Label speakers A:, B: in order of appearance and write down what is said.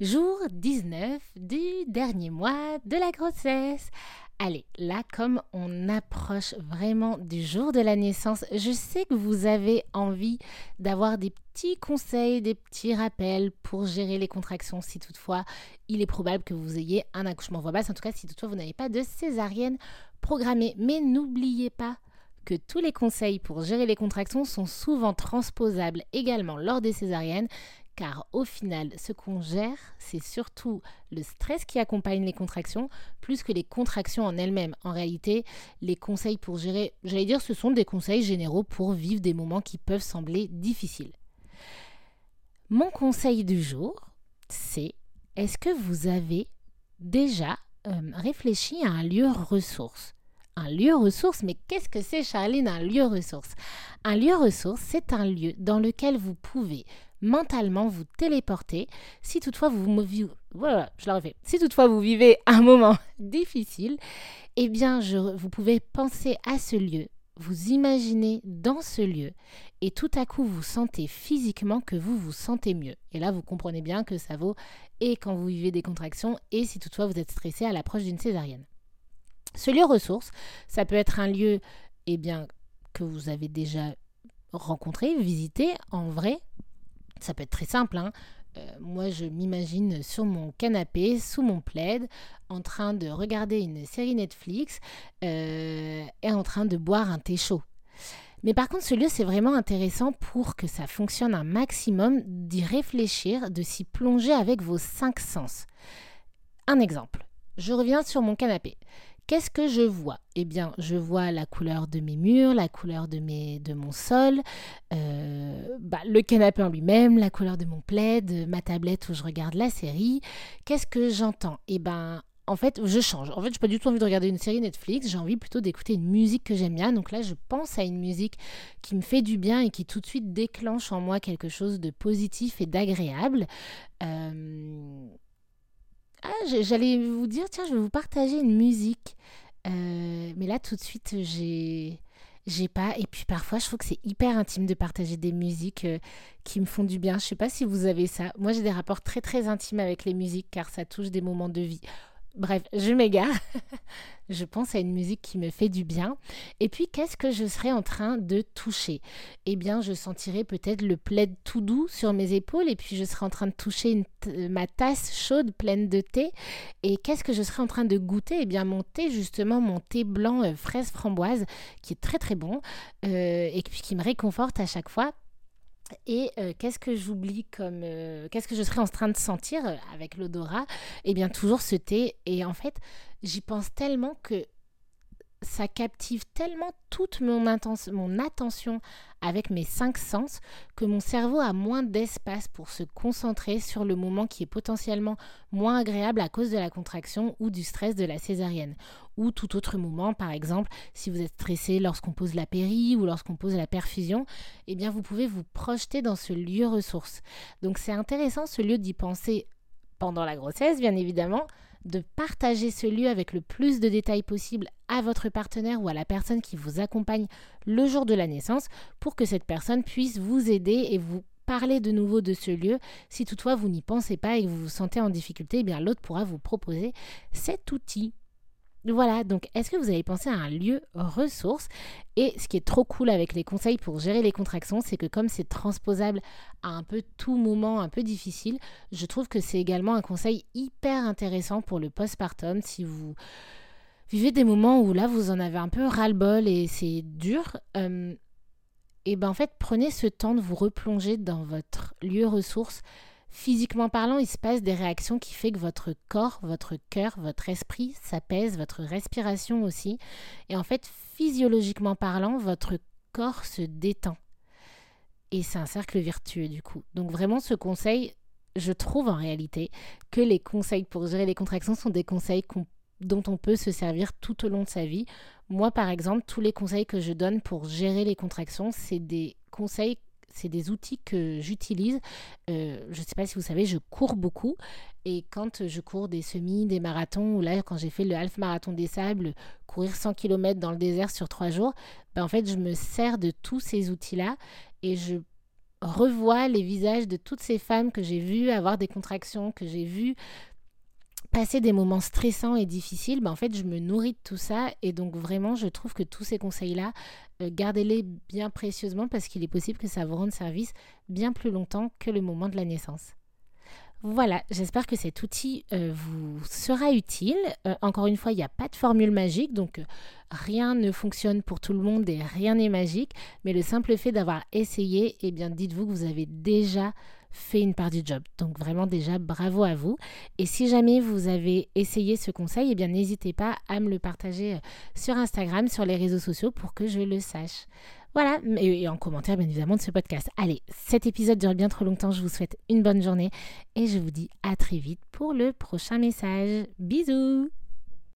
A: Jour 19 du dernier mois de la grossesse. Allez, là, comme on approche vraiment du jour de la naissance, je sais que vous avez envie d'avoir des petits conseils, des petits rappels pour gérer les contractions si toutefois il est probable que vous ayez un accouchement voix basse, en tout cas si toutefois vous n'avez pas de césarienne programmée. Mais n'oubliez pas que tous les conseils pour gérer les contractions sont souvent transposables également lors des césariennes car au final, ce qu'on gère, c'est surtout le stress qui accompagne les contractions, plus que les contractions en elles-mêmes. En réalité, les conseils pour gérer, j'allais dire, ce sont des conseils généraux pour vivre des moments qui peuvent sembler difficiles. Mon conseil du jour, c'est est-ce que vous avez déjà euh, réfléchi à un lieu ressource? Un lieu ressource, mais qu'est-ce que c'est, Charline, un lieu ressource? Un lieu ressource, c'est un lieu dans lequel vous pouvez mentalement vous téléporter si toutefois vous voilà, je vous vivez un moment difficile, eh bien vous pouvez penser à ce lieu, vous imaginez dans ce lieu et tout à coup vous sentez physiquement que vous vous sentez mieux. Et là vous comprenez bien que ça vaut et quand vous vivez des contractions et si toutefois vous êtes stressé à l'approche d'une césarienne. Ce lieu ressource, ça peut être un lieu eh bien que vous avez déjà rencontré, visité en vrai, ça peut être très simple. Hein. Euh, moi, je m'imagine sur mon canapé, sous mon plaid, en train de regarder une série Netflix euh, et en train de boire un thé chaud. Mais par contre, ce lieu, c'est vraiment intéressant pour que ça fonctionne un maximum, d'y réfléchir, de s'y plonger avec vos cinq sens. Un exemple. Je reviens sur mon canapé. Qu'est-ce que je vois? Eh bien, je vois la couleur de mes murs, la couleur de, mes, de mon sol, euh, bah, le canapé en lui-même, la couleur de mon plaid, ma tablette où je regarde la série. Qu'est-ce que j'entends? Eh bien, en fait, je change. En fait, je n'ai pas du tout envie de regarder une série Netflix, j'ai envie plutôt d'écouter une musique que j'aime bien. Donc là, je pense à une musique qui me fait du bien et qui tout de suite déclenche en moi quelque chose de positif et d'agréable. Euh, ah, j'allais vous dire, tiens, je vais vous partager une musique. Euh, mais là, tout de suite, j'ai j'ai pas. Et puis parfois, je trouve que c'est hyper intime de partager des musiques euh, qui me font du bien. Je sais pas si vous avez ça. Moi, j'ai des rapports très très intimes avec les musiques car ça touche des moments de vie. Bref, je m'égare. je pense à une musique qui me fait du bien. Et puis, qu'est-ce que je serais en train de toucher? Eh bien, je sentirais peut-être le plaid tout doux sur mes épaules et puis je serais en train de toucher ma tasse chaude pleine de thé. Et qu'est-ce que je serais en train de goûter? Eh bien, mon thé, justement, mon thé blanc euh, fraise framboise qui est très très bon euh, et puis qui me réconforte à chaque fois et euh, qu'est-ce que j'oublie comme. Euh, qu'est-ce que je serais en train de sentir euh, avec l'odorat? Eh bien, toujours ce thé. Et en fait, j'y pense tellement que ça captive tellement toute mon, attention avec mes cinq sens que mon cerveau a moins d'espace pour se concentrer sur le moment qui est potentiellement moins agréable à cause de la contraction ou du stress de la césarienne. Ou tout autre moment, par exemple, si vous êtes stressé lorsqu'on pose la péri ou lorsqu'on pose la perfusion, eh bien vous pouvez vous projeter dans ce lieu ressource. Donc c'est intéressant ce lieu d'y penser pendant la grossesse, bien évidemment, de partager ce lieu avec le plus de détails possible à votre partenaire ou à la personne qui vous accompagne le jour de la naissance pour que cette personne puisse vous aider et vous parler de nouveau de ce lieu. Si toutefois vous n'y pensez pas et que vous vous sentez en difficulté, eh bien l'autre pourra vous proposer cet outil. Voilà, donc est-ce que vous avez pensé à un lieu ressource? Et ce qui est trop cool avec les conseils pour gérer les contractions, c'est que comme c'est transposable à un peu tout moment un peu difficile, je trouve que c'est également un conseil hyper intéressant pour le postpartum si vous vivez des moments où là vous en avez un peu ras-le-bol et c'est dur. Euh, et ben en fait, prenez ce temps de vous replonger dans votre lieu ressource Physiquement parlant, il se passe des réactions qui font que votre corps, votre cœur, votre esprit s'apaise, votre respiration aussi. Et en fait, physiologiquement parlant, votre corps se détend. Et c'est un cercle vertueux du coup. Donc vraiment, ce conseil, je trouve en réalité que les conseils pour gérer les contractions sont des conseils dont on peut se servir tout au long de sa vie. Moi, par exemple, tous les conseils que je donne pour gérer les contractions, c'est des conseils c'est des outils que j'utilise. Euh, je ne sais pas si vous savez, je cours beaucoup. Et quand je cours des semis, des marathons, ou là, quand j'ai fait le half marathon des sables, courir 100 km dans le désert sur trois jours, ben en fait, je me sers de tous ces outils-là et je revois les visages de toutes ces femmes que j'ai vues avoir des contractions, que j'ai vues passer des moments stressants et difficiles, ben en fait, je me nourris de tout ça. Et donc, vraiment, je trouve que tous ces conseils-là, euh, gardez-les bien précieusement parce qu'il est possible que ça vous rende service bien plus longtemps que le moment de la naissance. Voilà, j'espère que cet outil euh, vous sera utile. Euh, encore une fois, il n'y a pas de formule magique, donc rien ne fonctionne pour tout le monde et rien n'est magique. Mais le simple fait d'avoir essayé, eh bien, dites-vous que vous avez déjà fait une part du job. Donc vraiment déjà bravo à vous. Et si jamais vous avez essayé ce conseil, eh bien n'hésitez pas à me le partager euh, sur Instagram, sur les réseaux sociaux pour que je le sache. Voilà, et en commentaire bien évidemment de ce podcast. Allez, cet épisode dure bien trop longtemps, je vous souhaite une bonne journée et je vous dis à très vite pour le prochain message. Bisous